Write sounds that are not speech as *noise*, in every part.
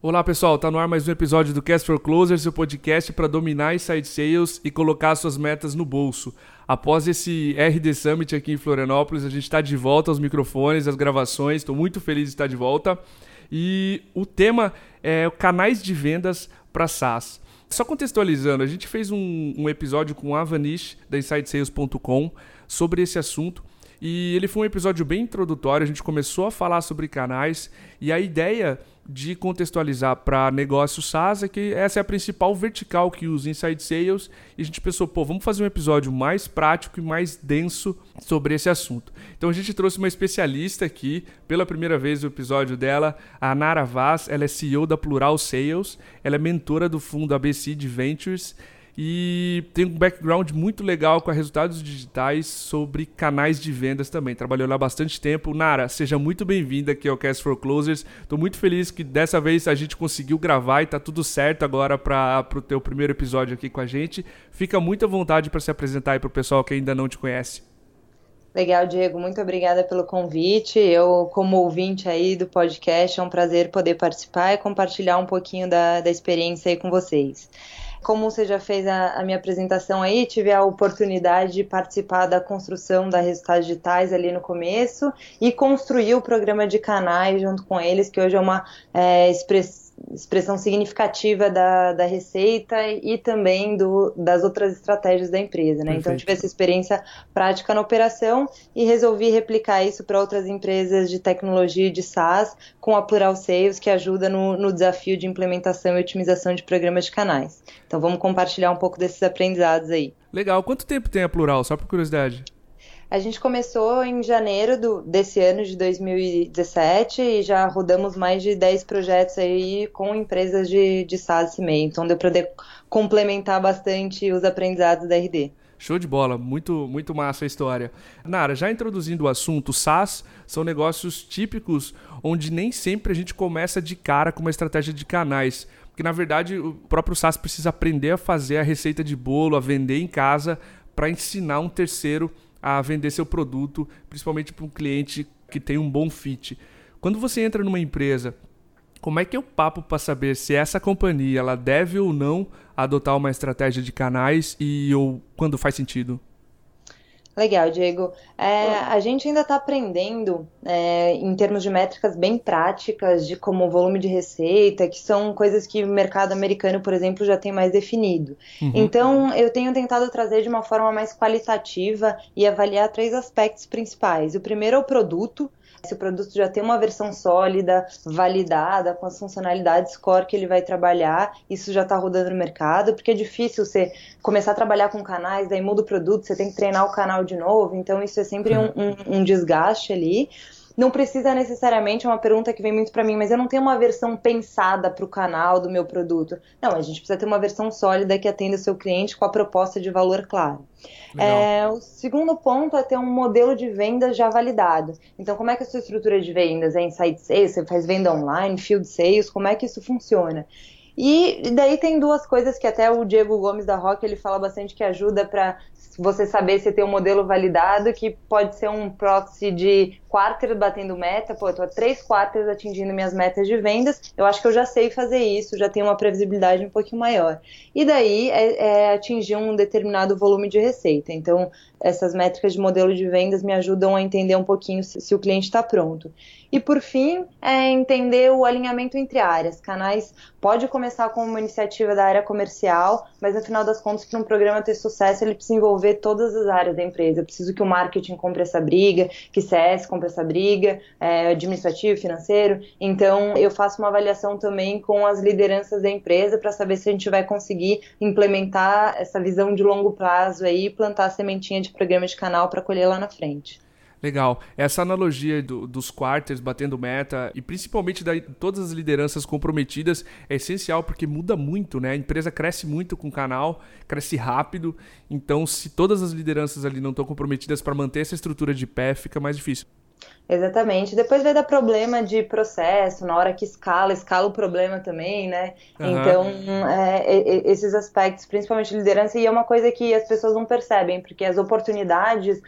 Olá pessoal, tá no ar mais um episódio do Cast for Closer, seu podcast para dominar inside sales e colocar suas metas no bolso. Após esse RD Summit aqui em Florianópolis, a gente está de volta aos microfones, às gravações, estou muito feliz de estar de volta. E o tema é canais de vendas para SaaS. Só contextualizando, a gente fez um, um episódio com a Vanish da InsideSales.com sobre esse assunto. E ele foi um episódio bem introdutório, a gente começou a falar sobre canais e a ideia de contextualizar para negócio SaaS é que essa é a principal vertical que usa Inside Sales e a gente pensou, pô, vamos fazer um episódio mais prático e mais denso sobre esse assunto. Então a gente trouxe uma especialista aqui, pela primeira vez no episódio dela, a Nara Vaz, ela é CEO da Plural Sales, ela é mentora do fundo ABC de Ventures e tem um background muito legal com resultados digitais sobre canais de vendas também. Trabalhou lá bastante tempo. Nara, seja muito bem-vinda aqui ao Cast for Closers. Estou muito feliz que dessa vez a gente conseguiu gravar e tá tudo certo agora para o teu primeiro episódio aqui com a gente. Fica muito à vontade para se apresentar aí para o pessoal que ainda não te conhece. Legal, Diego. Muito obrigada pelo convite. Eu, como ouvinte aí do podcast, é um prazer poder participar e compartilhar um pouquinho da, da experiência aí com vocês. Como você já fez a, a, minha apresentação aí, tive a oportunidade de participar da construção da Resultados Digitais ali no começo e construir o programa de canais junto com eles, que hoje é uma é, expressão expressão significativa da, da receita e também do, das outras estratégias da empresa. Né? Então, tive essa experiência prática na operação e resolvi replicar isso para outras empresas de tecnologia e de SaaS com a Plural Sales, que ajuda no, no desafio de implementação e otimização de programas de canais. Então, vamos compartilhar um pouco desses aprendizados aí. Legal. Quanto tempo tem a Plural? Só por curiosidade. A gente começou em janeiro do, desse ano de 2017 e já rodamos mais de 10 projetos aí com empresas de, de SaaS e MEI. Então deu para complementar bastante os aprendizados da RD. Show de bola, muito, muito massa a história. Nara, já introduzindo o assunto, SaaS são negócios típicos onde nem sempre a gente começa de cara com uma estratégia de canais. Porque na verdade o próprio SaaS precisa aprender a fazer a receita de bolo, a vender em casa, para ensinar um terceiro a vender seu produto, principalmente para um cliente que tem um bom fit. Quando você entra numa empresa, como é que é o papo para saber se essa companhia ela deve ou não adotar uma estratégia de canais e ou quando faz sentido? Legal, Diego. É, a gente ainda está aprendendo é, em termos de métricas bem práticas, de como volume de receita, que são coisas que o mercado americano, por exemplo, já tem mais definido. Uhum. Então, eu tenho tentado trazer de uma forma mais qualitativa e avaliar três aspectos principais. O primeiro é o produto, se o produto já tem uma versão sólida, validada, com as funcionalidades core que ele vai trabalhar, isso já está rodando no mercado, porque é difícil você começar a trabalhar com canais, daí muda o produto, você tem que treinar o canal de novo, então isso é sempre um, um, um desgaste ali não precisa necessariamente, é uma pergunta que vem muito para mim, mas eu não tenho uma versão pensada para o canal do meu produto. Não, a gente precisa ter uma versão sólida que atenda o seu cliente com a proposta de valor claro. É, o segundo ponto é ter um modelo de vendas já validado. Então, como é que é a sua estrutura de vendas? É inside sales? Você faz venda online, field sales? Como é que isso funciona? E daí tem duas coisas que até o Diego Gomes da Rock ele fala bastante que ajuda para você saber se tem um modelo validado, que pode ser um proxy de quarter batendo meta, pô, eu tô a três quarters atingindo minhas metas de vendas, eu acho que eu já sei fazer isso, já tenho uma previsibilidade um pouquinho maior. E daí é, é atingir um determinado volume de receita. Então, essas métricas de modelo de vendas me ajudam a entender um pouquinho se, se o cliente está pronto. E por fim, é entender o alinhamento entre áreas. Canais pode começar com uma iniciativa da área comercial, mas no final das contas, para um programa ter sucesso, ele precisa envolver todas as áreas da empresa. Eu preciso que o marketing compre essa briga, que CS compre essa briga, é, administrativo, financeiro. Então, eu faço uma avaliação também com as lideranças da empresa para saber se a gente vai conseguir implementar essa visão de longo prazo aí e plantar a sementinha de programa de canal para colher lá na frente. Legal. Essa analogia do, dos quarters batendo meta e principalmente da todas as lideranças comprometidas é essencial porque muda muito, né? A empresa cresce muito com o canal, cresce rápido. Então, se todas as lideranças ali não estão comprometidas para manter essa estrutura de pé, fica mais difícil. Exatamente. Depois vai dar problema de processo, na hora que escala, escala o problema também, né? Uhum. Então, é, esses aspectos, principalmente de liderança, e é uma coisa que as pessoas não percebem, porque as oportunidades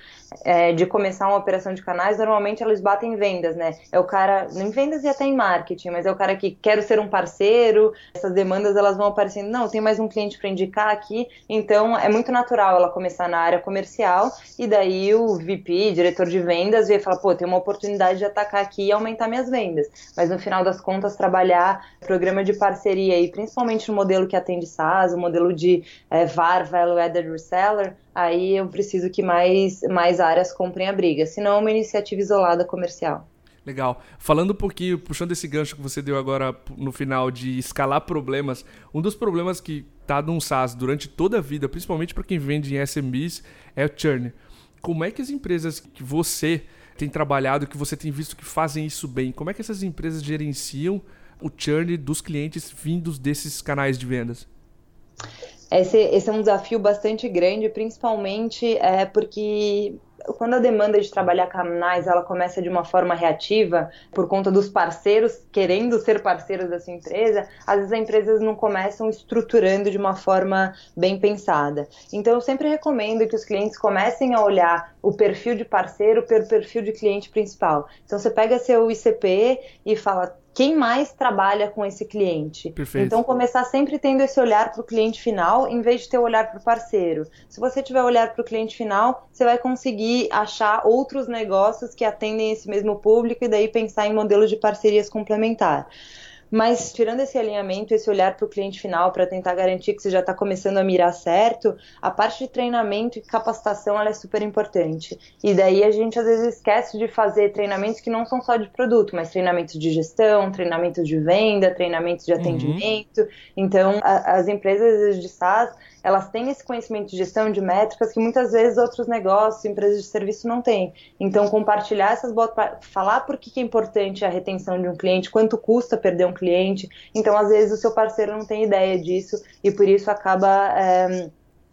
é, de começar uma operação de canais, normalmente elas batem em vendas, né? É o cara, em vendas e até em marketing, mas é o cara que quer ser um parceiro, essas demandas elas vão aparecendo, não, tem mais um cliente para indicar aqui, então é muito natural ela começar na área comercial, e daí o VP, diretor de vendas, vê e fala, pô, tem uma oportunidade de atacar aqui e aumentar minhas vendas. Mas no final das contas, trabalhar programa de parceria e principalmente no modelo que atende SaaS, o modelo de é, VAR, Value Added Reseller, aí eu preciso que mais, mais áreas comprem a briga. Senão é uma iniciativa isolada comercial. Legal. Falando um pouquinho, puxando esse gancho que você deu agora no final de escalar problemas, um dos problemas que está num SaaS durante toda a vida, principalmente para quem vende em SMBs, é o churn. Como é que as empresas que você tem trabalhado, que você tem visto que fazem isso bem, como é que essas empresas gerenciam o churn dos clientes vindos desses canais de vendas? Esse, esse é um desafio bastante grande, principalmente é, porque quando a demanda de trabalhar canais ela começa de uma forma reativa por conta dos parceiros querendo ser parceiros da sua empresa, às vezes as empresas não começam estruturando de uma forma bem pensada. Então eu sempre recomendo que os clientes comecem a olhar o perfil de parceiro pelo perfil de cliente principal. Então você pega seu ICP e fala quem mais trabalha com esse cliente. Perfeito. Então, começar sempre tendo esse olhar para o cliente final, em vez de ter o olhar para o parceiro. Se você tiver olhar para o cliente final, você vai conseguir achar outros negócios que atendem esse mesmo público e daí pensar em modelos de parcerias complementar. Mas tirando esse alinhamento, esse olhar para o cliente final para tentar garantir que você já está começando a mirar certo, a parte de treinamento e capacitação ela é super importante. E daí a gente às vezes esquece de fazer treinamentos que não são só de produto, mas treinamentos de gestão, treinamentos de venda, treinamentos de uhum. atendimento. Uhum. Então, a, as empresas de SaaS elas têm esse conhecimento de gestão de métricas que muitas vezes outros negócios, empresas de serviço não têm. Então, compartilhar essas boas, falar por que é importante a retenção de um cliente, quanto custa perder um cliente. Então, às vezes, o seu parceiro não tem ideia disso e por isso acaba. É,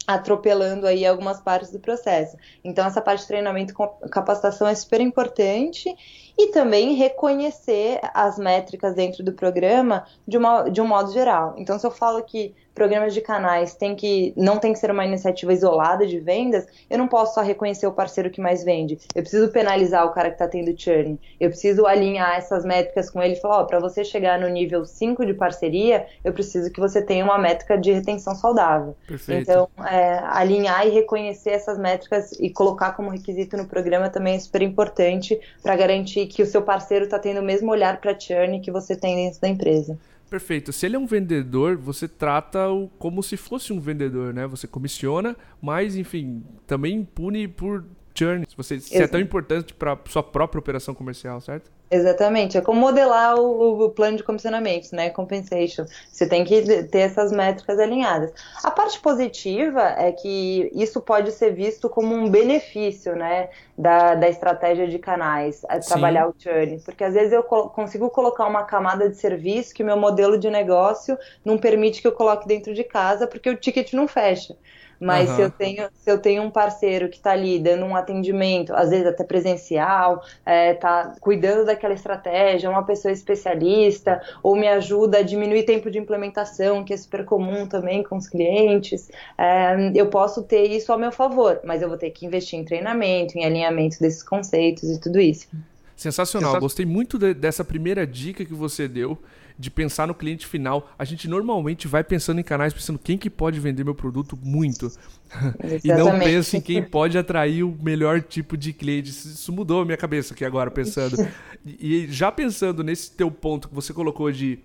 atropelando aí algumas partes do processo. Então, essa parte de treinamento e capacitação é super importante e também reconhecer as métricas dentro do programa de, uma, de um modo geral. Então, se eu falo que programas de canais tem que não tem que ser uma iniciativa isolada de vendas, eu não posso só reconhecer o parceiro que mais vende. Eu preciso penalizar o cara que está tendo churn. Eu preciso alinhar essas métricas com ele e falar, ó, oh, para você chegar no nível 5 de parceria, eu preciso que você tenha uma métrica de retenção saudável. Perfeito. Então, é, alinhar e reconhecer essas métricas e colocar como requisito no programa também é super importante para garantir que o seu parceiro está tendo o mesmo olhar para churn que você tem dentro da empresa. Perfeito. Se ele é um vendedor, você trata-o como se fosse um vendedor, né? Você comissiona, mas, enfim, também pune por churn. Se, você, se é tão importante para sua própria operação comercial, certo? Exatamente, é como modelar o, o, plano de comissionamento, né? Compensation. Você tem que ter essas métricas alinhadas. A parte positiva é que isso pode ser visto como um benefício, né? Da, da estratégia de canais, é trabalhar o churn. Porque às vezes eu consigo colocar uma camada de serviço que o meu modelo de negócio não permite que eu coloque dentro de casa porque o ticket não fecha. Mas uhum. se, eu tenho, se eu tenho um parceiro que está ali dando um atendimento, às vezes até presencial, está é, cuidando daquela estratégia, uma pessoa especialista, ou me ajuda a diminuir tempo de implementação, que é super comum também com os clientes, é, eu posso ter isso ao meu favor, mas eu vou ter que investir em treinamento, em alinhamento desses conceitos e tudo isso. Sensacional, gostei muito de, dessa primeira dica que você deu de pensar no cliente final. A gente normalmente vai pensando em canais, pensando quem que pode vender meu produto muito. *laughs* e não pensa em quem pode atrair o melhor tipo de cliente. Isso mudou a minha cabeça aqui agora, pensando. *laughs* E já pensando nesse teu ponto que você colocou de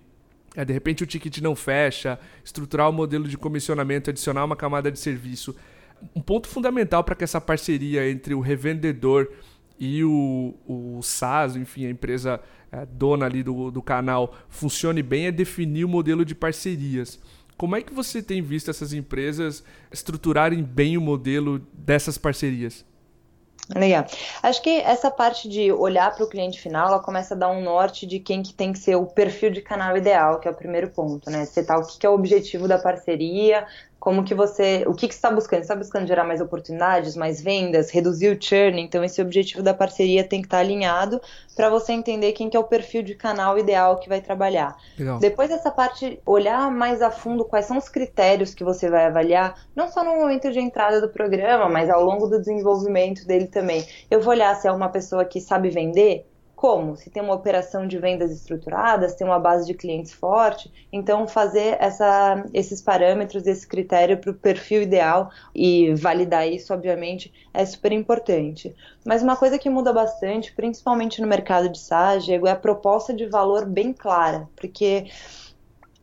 é, de repente o ticket não fecha, estruturar o modelo de comissionamento, adicionar uma camada de serviço. Um ponto fundamental para que essa parceria entre o revendedor e o, o SaaS, enfim, a empresa é, dona ali do, do canal, funcione bem é definir o modelo de parcerias. Como é que você tem visto essas empresas estruturarem bem o modelo dessas parcerias? Legal. Acho que essa parte de olhar para o cliente final, ela começa a dar um norte de quem que tem que ser o perfil de canal ideal, que é o primeiro ponto, né? Setar o que, que é o objetivo da parceria, como que você, o que, que você está buscando? Você está buscando gerar mais oportunidades, mais vendas, reduzir o churn? Então esse objetivo da parceria tem que estar tá alinhado para você entender quem que é o perfil de canal ideal que vai trabalhar. Legal. Depois dessa parte, olhar mais a fundo quais são os critérios que você vai avaliar, não só no momento de entrada do programa, mas ao longo do desenvolvimento dele também. Eu vou olhar se é uma pessoa que sabe vender, como? Se tem uma operação de vendas estruturada, tem uma base de clientes forte, então fazer essa, esses parâmetros, esse critério para o perfil ideal e validar isso, obviamente, é super importante. Mas uma coisa que muda bastante, principalmente no mercado de SaaS, Diego, é a proposta de valor bem clara, porque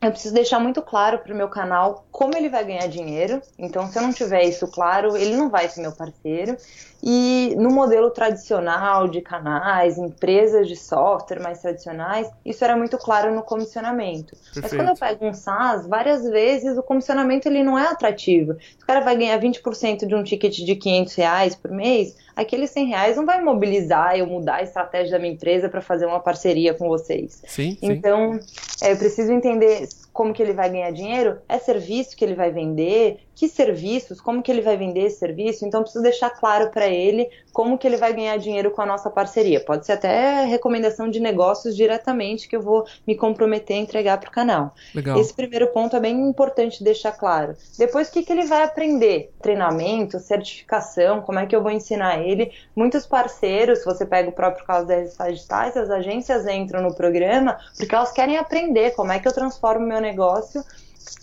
eu preciso deixar muito claro para o meu canal como ele vai ganhar dinheiro. Então, se eu não tiver isso claro, ele não vai ser meu parceiro. E no modelo tradicional de canais, empresas de software mais tradicionais, isso era muito claro no comissionamento. Perfeito. Mas quando eu pego um SaaS, várias vezes o comissionamento ele não é atrativo. Se o cara vai ganhar 20% de um ticket de 500 reais por mês, aqueles 100 reais não vai mobilizar eu mudar a estratégia da minha empresa para fazer uma parceria com vocês. Sim, então, sim. É, eu preciso entender como que ele vai ganhar dinheiro, é serviço que ele vai vender, que serviços, como que ele vai vender esse serviço, então preciso deixar claro para ele como que ele vai ganhar dinheiro com a nossa parceria. Pode ser até recomendação de negócios diretamente que eu vou me comprometer a entregar para o canal. Legal. Esse primeiro ponto é bem importante deixar claro. Depois, o que, que ele vai aprender? Treinamento, certificação, como é que eu vou ensinar ele? Muitos parceiros, se você pega o próprio caso da Resultados Digitais, as agências entram no programa porque elas querem aprender como é que eu transformo meu negócio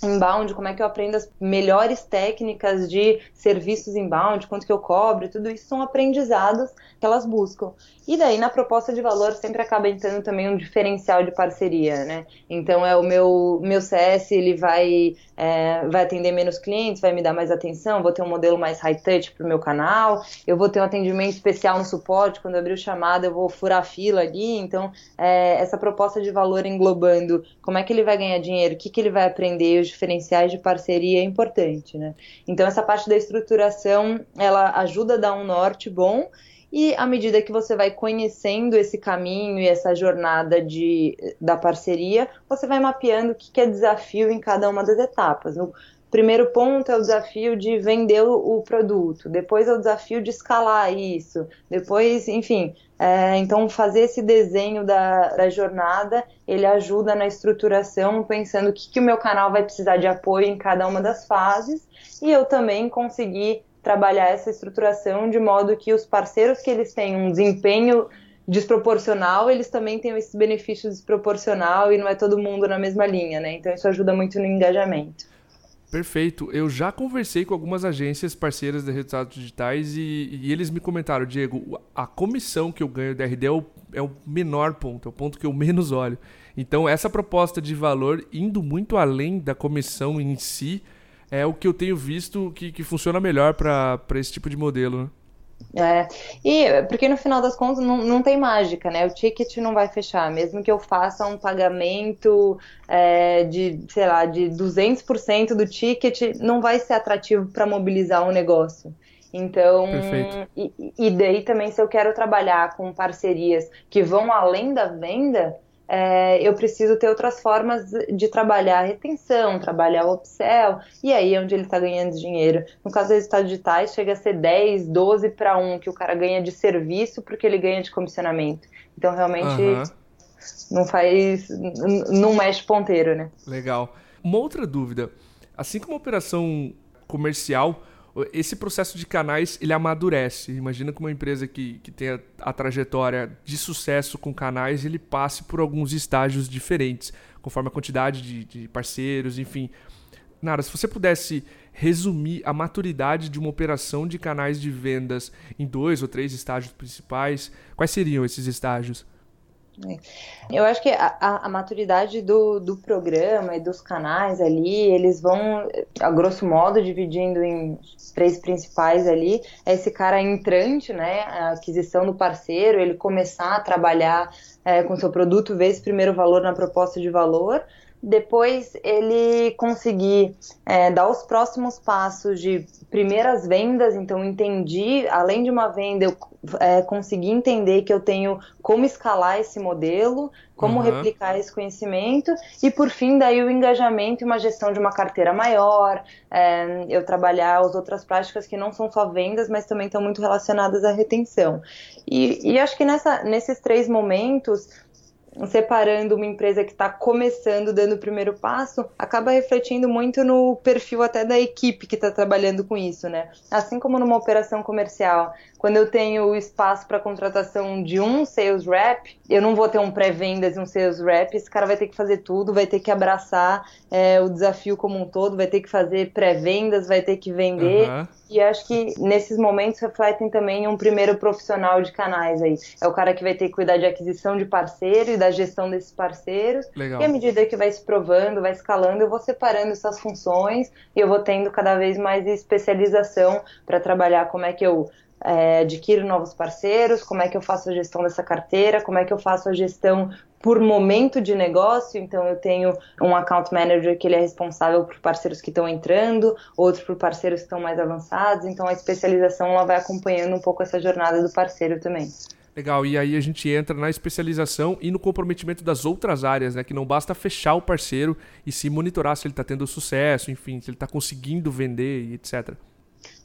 inbound, como é que eu aprendo as melhores técnicas de serviços inbound, quanto que eu cobro, tudo isso são aprendizados que elas buscam. E daí na proposta de valor sempre acaba entrando também um diferencial de parceria, né? Então é o meu meu CS ele vai é, vai atender menos clientes, vai me dar mais atenção, vou ter um modelo mais high touch para o meu canal, eu vou ter um atendimento especial no suporte quando abrir o chamado eu vou furar a fila ali. Então é, essa proposta de valor englobando como é que ele vai ganhar dinheiro, o que que ele vai aprender, os diferenciais de parceria é importante, né? Então essa parte da estruturação ela ajuda a dar um norte bom e à medida que você vai conhecendo esse caminho e essa jornada de, da parceria, você vai mapeando o que é desafio em cada uma das etapas. No primeiro ponto é o desafio de vender o produto, depois é o desafio de escalar isso, depois, enfim. É, então, fazer esse desenho da, da, jornada, ele ajuda na estruturação, pensando o que, que o meu canal vai precisar de apoio em cada uma das fases, e eu também conseguir trabalhar essa estruturação de modo que os parceiros que eles têm um desempenho desproporcional, eles também têm esse benefício desproporcional e não é todo mundo na mesma linha, né? Então isso ajuda muito no engajamento. Perfeito. Eu já conversei com algumas agências parceiras de resultados digitais e, e eles me comentaram, Diego, a comissão que eu ganho da RD é o, é o menor ponto, é o ponto que eu menos olho. Então essa proposta de valor indo muito além da comissão em si, é o que eu tenho visto que, que funciona melhor para esse tipo de modelo. Né? É, e porque no final das contas não, não tem mágica, né? O ticket não vai fechar, mesmo que eu faça um pagamento é, de, sei lá, de 200% do ticket, não vai ser atrativo para mobilizar um negócio. Então, e, e, daí também se eu quero trabalhar com parcerias que vão além da venda, é, eu preciso ter outras formas de trabalhar a retenção, trabalhar o upsell, e aí é onde ele está ganhando dinheiro. No caso dos resultados digitais, chega a ser 10, 12 para 1 que o cara ganha de serviço porque ele ganha de comissionamento. Então, realmente, uhum. não faz. não mexe ponteiro, né? Legal. Uma outra dúvida: assim como a operação comercial esse processo de canais ele amadurece. Imagina que uma empresa que, que tem a, a, trajetória de sucesso com canais, ele passe por alguns estágios diferentes, conforme a quantidade de, de parceiros, enfim. Nara, se você pudesse resumir a maturidade de uma operação de canais de vendas em dois ou três estágios principais, quais seriam esses estágios? Eu acho que a, a, maturidade do, do programa e dos canais ali, eles vão, a grosso modo, dividindo em três principais ali. É esse cara entrante, né? A aquisição do parceiro, ele começar a trabalhar é, com seu produto, ver esse primeiro valor na proposta de valor depois ele conseguir é, dar os próximos passos de primeiras vendas, então entendi, além de uma venda, eu é, conseguir entender que eu tenho como escalar esse modelo, como uhum. replicar esse conhecimento e por fim daí o engajamento e uma gestão de uma carteira maior, é, eu trabalhar as outras práticas que não são só vendas, mas também estão muito relacionadas à retenção. E, e acho que nessa, nesses três momentos separando uma empresa que está começando, dando o primeiro passo, acaba refletindo muito no perfil até da equipe que está trabalhando com isso, né? Assim como numa operação comercial, quando eu tenho espaço para contratação de um sales rep, eu não vou ter um pré-vendas e um sales rep, esse cara vai ter que fazer tudo, vai ter que abraçar é, o desafio como um todo, vai ter que fazer pré-vendas, vai ter que vender. Uhum. E acho que nesses momentos refletem também um primeiro profissional de canais aí. É o cara que vai ter que cuidar de aquisição de parceiro e da gestão desses parceiros. Legal. E à medida que vai se provando, vai escalando, eu vou separando essas funções e eu vou tendo cada vez mais especialização para trabalhar como é que eu é, adquiro novos parceiros, como é que eu faço a gestão dessa carteira, como é que eu faço a gestão por momento de negócio, então eu tenho um account manager que ele é responsável por parceiros que estão entrando, outro por parceiros que estão mais avançados, então a especialização ela vai acompanhando um pouco essa jornada do parceiro também. Legal, e aí a gente entra na especialização e no comprometimento das outras áreas, né? Que não basta fechar o parceiro e se monitorar se ele está tendo sucesso, enfim, se ele está conseguindo vender e etc.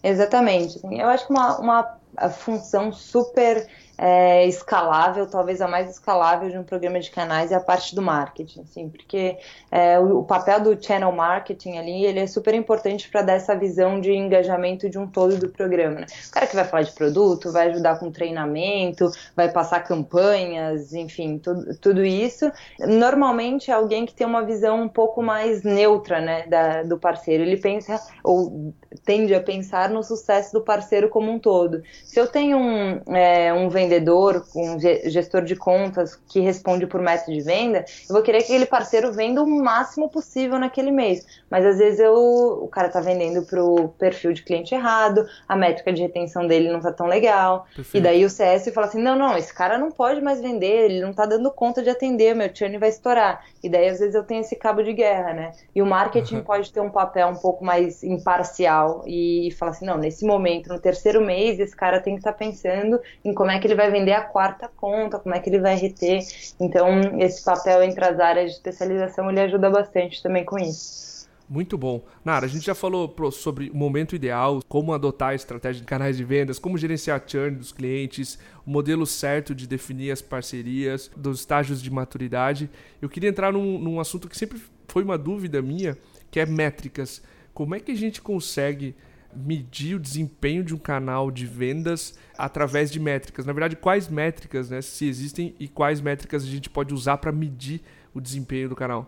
Exatamente. Eu acho que uma, uma função super é, escalável, talvez a mais escalável de um programa de canais é a parte do marketing, assim, porque é, o, o, papel do channel marketing ali, ele é super importante para dar essa visão de engajamento de um todo do programa, né? O cara que vai falar de produto, vai ajudar com treinamento, vai passar campanhas, enfim, tudo, tudo isso. Normalmente é alguém que tem uma visão um pouco mais neutra, né, da, do parceiro. Ele pensa, ou tende a pensar no sucesso do parceiro como um todo. Se eu tenho um, é, um vendedor um gestor de contas que responde por meta de venda, eu vou querer que aquele parceiro venda o máximo possível naquele mês. Mas às vezes eu, o cara tá vendendo pro perfil de cliente errado, a métrica de retenção dele não tá tão legal. Perfeito. E daí o CS fala assim: não, não, esse cara não pode mais vender, ele não tá dando conta de atender, meu churn vai estourar. E daí às vezes eu tenho esse cabo de guerra, né? E o marketing uhum. pode ter um papel um pouco mais imparcial e falar assim: não, nesse momento, no terceiro mês, esse cara tem que estar tá pensando em como é que ele vai vender a quarta conta, como é que ele vai reter. Então, esse papel entre as áreas de especialização ele ajuda bastante também com isso. Muito bom. Nara, a gente já falou sobre o momento ideal, como adotar a estratégia de canais de vendas, como gerenciar a churn dos clientes, o modelo certo de definir as parcerias, dos estágios de maturidade. Eu queria entrar num, num assunto que sempre foi uma dúvida minha, que é métricas. Como é que a gente consegue medir o desempenho de um canal de vendas através de métricas. Na verdade, quais métricas, né, se existem e quais métricas a gente pode usar para medir o desempenho do canal?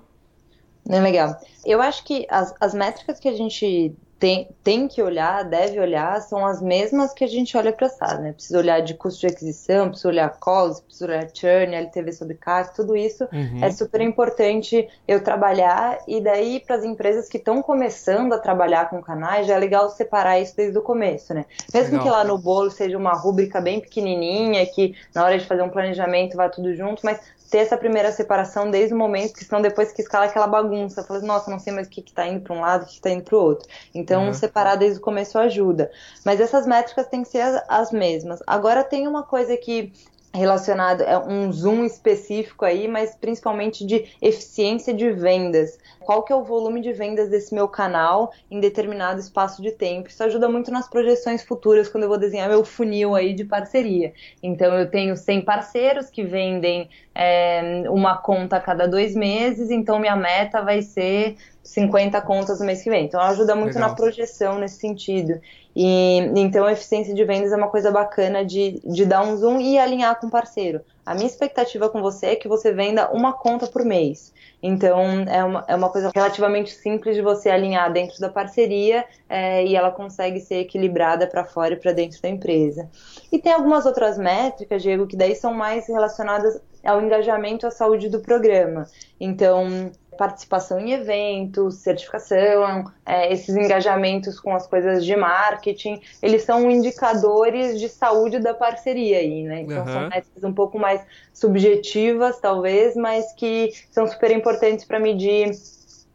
É legal. Eu acho que as, as métricas que a gente tem, tem que olhar, deve olhar, são as mesmas que a gente olha para SaaS, né? Precisa olhar de custo de aquisição, precisa olhar calls, precisa olhar churn, LTV sobre CAC, tudo isso uhum. é super importante eu trabalhar e daí para as empresas que estão começando a trabalhar com canais, já é legal separar isso desde o começo, né? Mesmo legal. que lá no bolo seja uma rúbrica bem pequenininha, que na hora de fazer um planejamento vá tudo junto, mas ter essa primeira separação desde o momento, que senão depois que escala aquela bagunça, fala nossa, não sei mais o que está indo para um lado, o que está indo para o outro. Então, uhum. separar desde o começo ajuda. Mas essas métricas têm que ser as, as mesmas. Agora, tem uma coisa que relacionado é um zoom específico aí, mas principalmente de eficiência de vendas. Qual que é o volume de vendas desse meu canal em determinado espaço de tempo? Isso ajuda muito nas projeções futuras quando eu vou desenhar meu funil aí de parceria. Então eu tenho 100 parceiros que vendem é, uma conta a cada dois meses, então minha meta vai ser 50 contas no mês que vem. Então ajuda muito Legal. na projeção nesse sentido. E então eficiência de vendas é uma coisa bacana de, de dar um zoom e alinhar com o parceiro. A minha expectativa com você é que você venda uma conta por mês. Então é uma, é uma coisa relativamente simples de você alinhar dentro da parceria é, e ela consegue ser equilibrada para fora e para dentro da empresa. E tem algumas outras métricas, Diego, que daí são mais relacionadas ao engajamento à saúde do programa. Então, participação em eventos, certificação, é, esses engajamentos com as coisas de marketing, eles são indicadores de saúde da parceria aí, né? Então uhum. são métricas um pouco mais subjetivas, talvez, mas que são super importantes para medir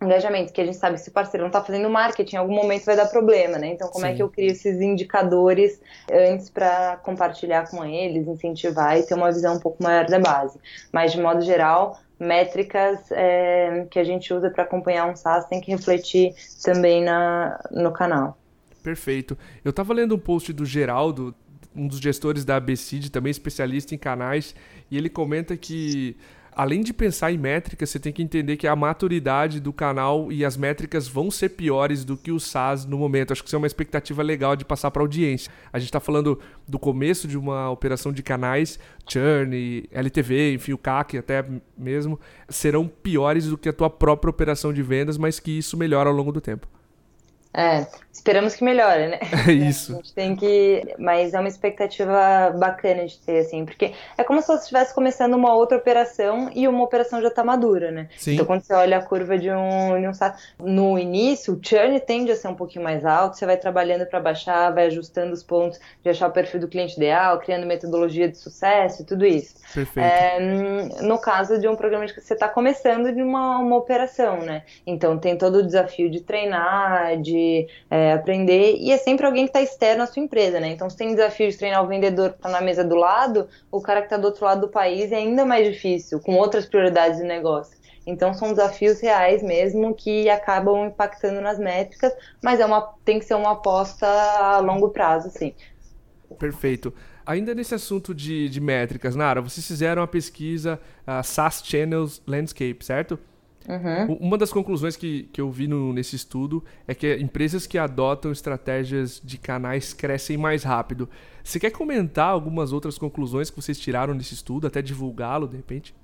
engajamento, que a gente sabe que se o parceiro não está fazendo marketing, em algum momento vai dar problema, né? Então, como Sim. é que eu crio esses indicadores antes para compartilhar com eles, incentivar e ter uma visão um pouco maior da base? Mas, de modo geral, métricas é, que a gente usa para acompanhar um SaaS tem que refletir também na, no canal. Perfeito. Eu estava lendo um post do Geraldo, um dos gestores da ABCD, também especialista em canais, e ele comenta que além de pensar em métricas, você tem que entender que a maturidade do canal e as métricas vão ser piores do que o SaaS no momento. Acho que isso é uma expectativa legal de passar para a audiência. A gente está falando do começo de uma operação de canais, churn, LTV, enfim, o CAC até mesmo, serão piores do que a tua própria operação de vendas, mas que isso melhora ao longo do tempo. É, esperamos que melhore, né? *laughs* É isso. A gente tem que. Mas é uma expectativa bacana de ter, assim, porque é como se você estivesse começando uma outra operação e uma operação já está madura, né? Sim. Então, quando você olha a curva de um, de um no início, o churn tende a ser um pouquinho mais alto, você vai trabalhando para baixar, vai ajustando os pontos de achar o perfil do cliente ideal, criando metodologia de sucesso e tudo isso. Perfeito. É, no caso de um programa que você está começando de uma, uma operação, né? Então, tem todo o desafio de treinar, de é, aprender, e é sempre alguém que está externo à sua empresa, né? Então, se tem desafio de treinar o vendedor que está na mesa do lado, o cara que está do outro lado do país é ainda mais difícil, com outras prioridades de negócio. Então são desafios reais mesmo que acabam impactando nas métricas, mas é uma, tem que ser uma aposta a longo prazo, sim. Perfeito. Ainda nesse assunto de, de métricas, Nara, vocês fizeram a pesquisa uh, SaaS Channels Landscape, certo? Uhum. Uma das conclusões que, que eu vi no, nesse estudo é que empresas que adotam estratégias de canais crescem mais rápido. Você quer comentar algumas outras conclusões que vocês tiraram nesse estudo, até divulgá-lo de repente?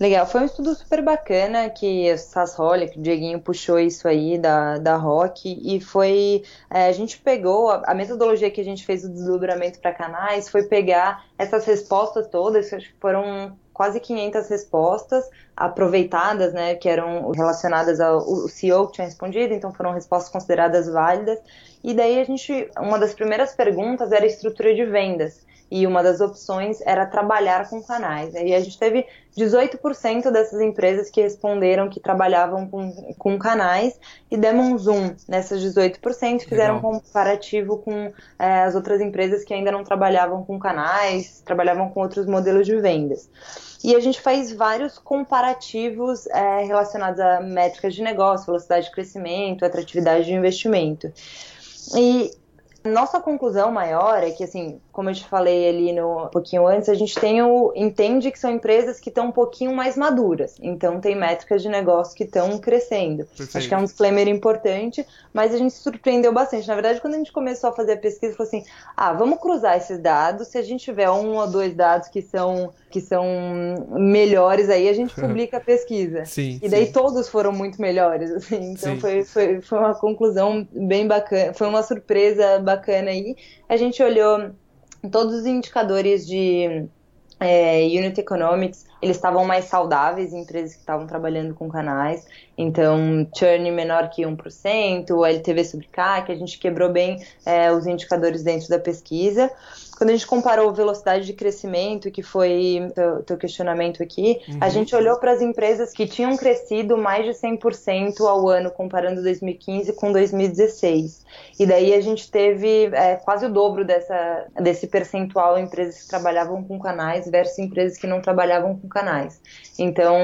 Legal, foi um estudo super bacana que Sass Holic, o Dieguinho puxou isso aí da, da Rock e foi, é, a gente pegou, a, a, metodologia que a gente fez o desdobramento para canais foi pegar essas respostas todas, que foram quase 500 respostas aproveitadas, né, que eram relacionadas ao CEO que tinha respondido, então foram respostas consideradas válidas. E daí a gente, uma das primeiras perguntas era estrutura de vendas e uma das opções era trabalhar com canais. E a gente teve 18% dessas empresas que responderam que trabalhavam com, com canais e demos um zoom nessas 18%, fizeram Legal. um comparativo com é, as outras empresas que ainda não trabalhavam com canais, trabalhavam com outros modelos de vendas. E a gente faz vários comparativos é, relacionados a métricas de negócio, velocidade de crescimento, atratividade de investimento. E nossa conclusão maior é que, assim, como eu te falei ali no um pouquinho antes, a gente tem o, entende que são empresas que estão um pouquinho mais maduras. Então tem métricas de negócio que estão crescendo. Perfeito. Acho que é um disclaimer importante, mas a gente se surpreendeu bastante. Na verdade, quando a gente começou a fazer a pesquisa, falou assim: ah, vamos cruzar esses dados. Se a gente tiver um ou dois dados que são que são melhores aí, a gente *laughs* publica a pesquisa. Sim, e daí sim. todos foram muito melhores. Assim. Então foi, foi, foi uma conclusão bem bacana, foi uma surpresa bacana aí. A gente olhou todos os indicadores de é, Unit Economics, eles estavam mais saudáveis em empresas que estavam trabalhando com canais. Então, churn menor que 1%, LTV sobre CAC, a gente quebrou bem é, os indicadores dentro da pesquisa. Quando a gente comparou velocidade de crescimento, que foi teu, teu questionamento aqui, uhum. a gente olhou para as empresas que tinham crescido mais de 100% ao ano, comparando 2015 com 2016. E daí a gente teve é, quase o dobro dessa, desse percentual em empresas que trabalhavam com canais versus empresas que não trabalhavam com canais. Então,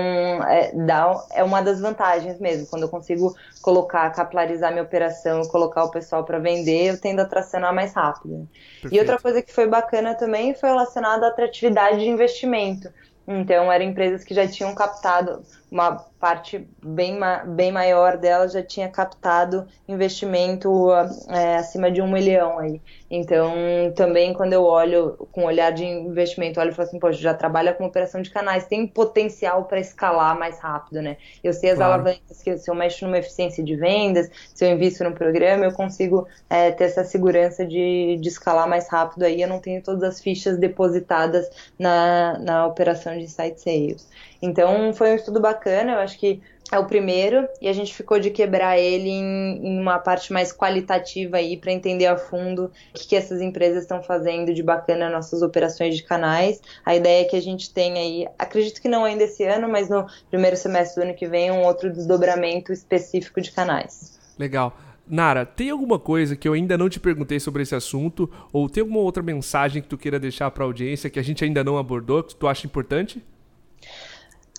é, dá, é uma das vantagens mesmo. Quando eu consigo colocar, capilarizar minha operação, colocar o pessoal para vender, eu tendo a tracionar mais rápido. Perfeito. E outra coisa que foi bacana também foi relacionada à atratividade de investimento. Então, eram empresas que já tinham captado uma parte bem, bem maior dela já tinha captado investimento é, acima de um milhão aí. Então, também quando eu olho com olhar de investimento, olho e falo assim, poxa, já trabalha com operação de canais, tem potencial para escalar mais rápido, né? Eu sei as claro. alavancas que se eu mexo numa eficiência de vendas, se eu invisto no programa, eu consigo é, ter essa segurança de, de escalar mais rápido aí, eu não tenho todas as fichas depositadas na, na operação de site sales. Então, foi um estudo bacana, eu acho que é o primeiro e a gente ficou de quebrar ele em, em uma parte mais qualitativa aí para entender a fundo o que, que essas empresas estão fazendo de bacana nossas operações de canais. A ideia é que a gente tenha aí, acredito que não ainda esse ano, mas no primeiro semestre do ano que vem, um outro desdobramento específico de canais. Legal. Nara, tem alguma coisa que eu ainda não te perguntei sobre esse assunto? Ou tem alguma outra mensagem que tu queira deixar para a audiência que a gente ainda não abordou, que tu acha importante?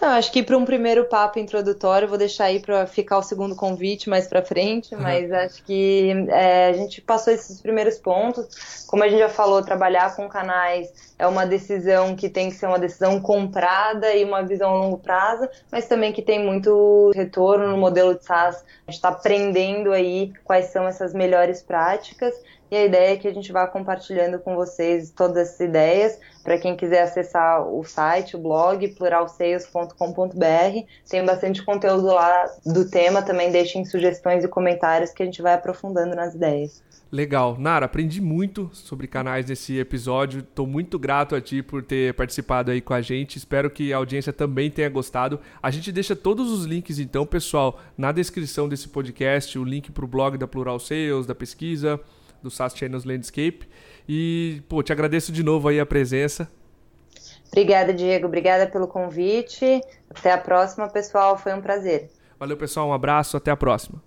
Não, acho que para um primeiro papo introdutório, vou deixar aí para ficar o segundo convite mais para frente, mas uhum. acho que é, a gente passou esses primeiros pontos. Como a gente já falou, trabalhar com canais é uma decisão que tem que ser uma decisão comprada e uma visão a longo prazo, mas também que tem muito retorno no modelo de SaaS. A gente está aprendendo aí quais são essas melhores práticas e a ideia é que a gente vá compartilhando com vocês todas essas ideias. Para quem quiser acessar o site, o blog, pluralsales.com.br, tem bastante conteúdo lá do tema. Também deixem sugestões e comentários que a gente vai aprofundando nas ideias. Legal. Nara, aprendi muito sobre canais nesse episódio. Estou muito grato a ti por ter participado aí com a gente. Espero que a audiência também tenha gostado. A gente deixa todos os links, então, pessoal, na descrição desse podcast, o link para o blog da Plural Sales, da pesquisa, do SaaS Channels Landscape. E, pô, te agradeço de novo aí a presença. Obrigada, Diego. Obrigada pelo convite. Até a próxima, pessoal. Foi um prazer. Valeu, pessoal. Um abraço. Até a próxima.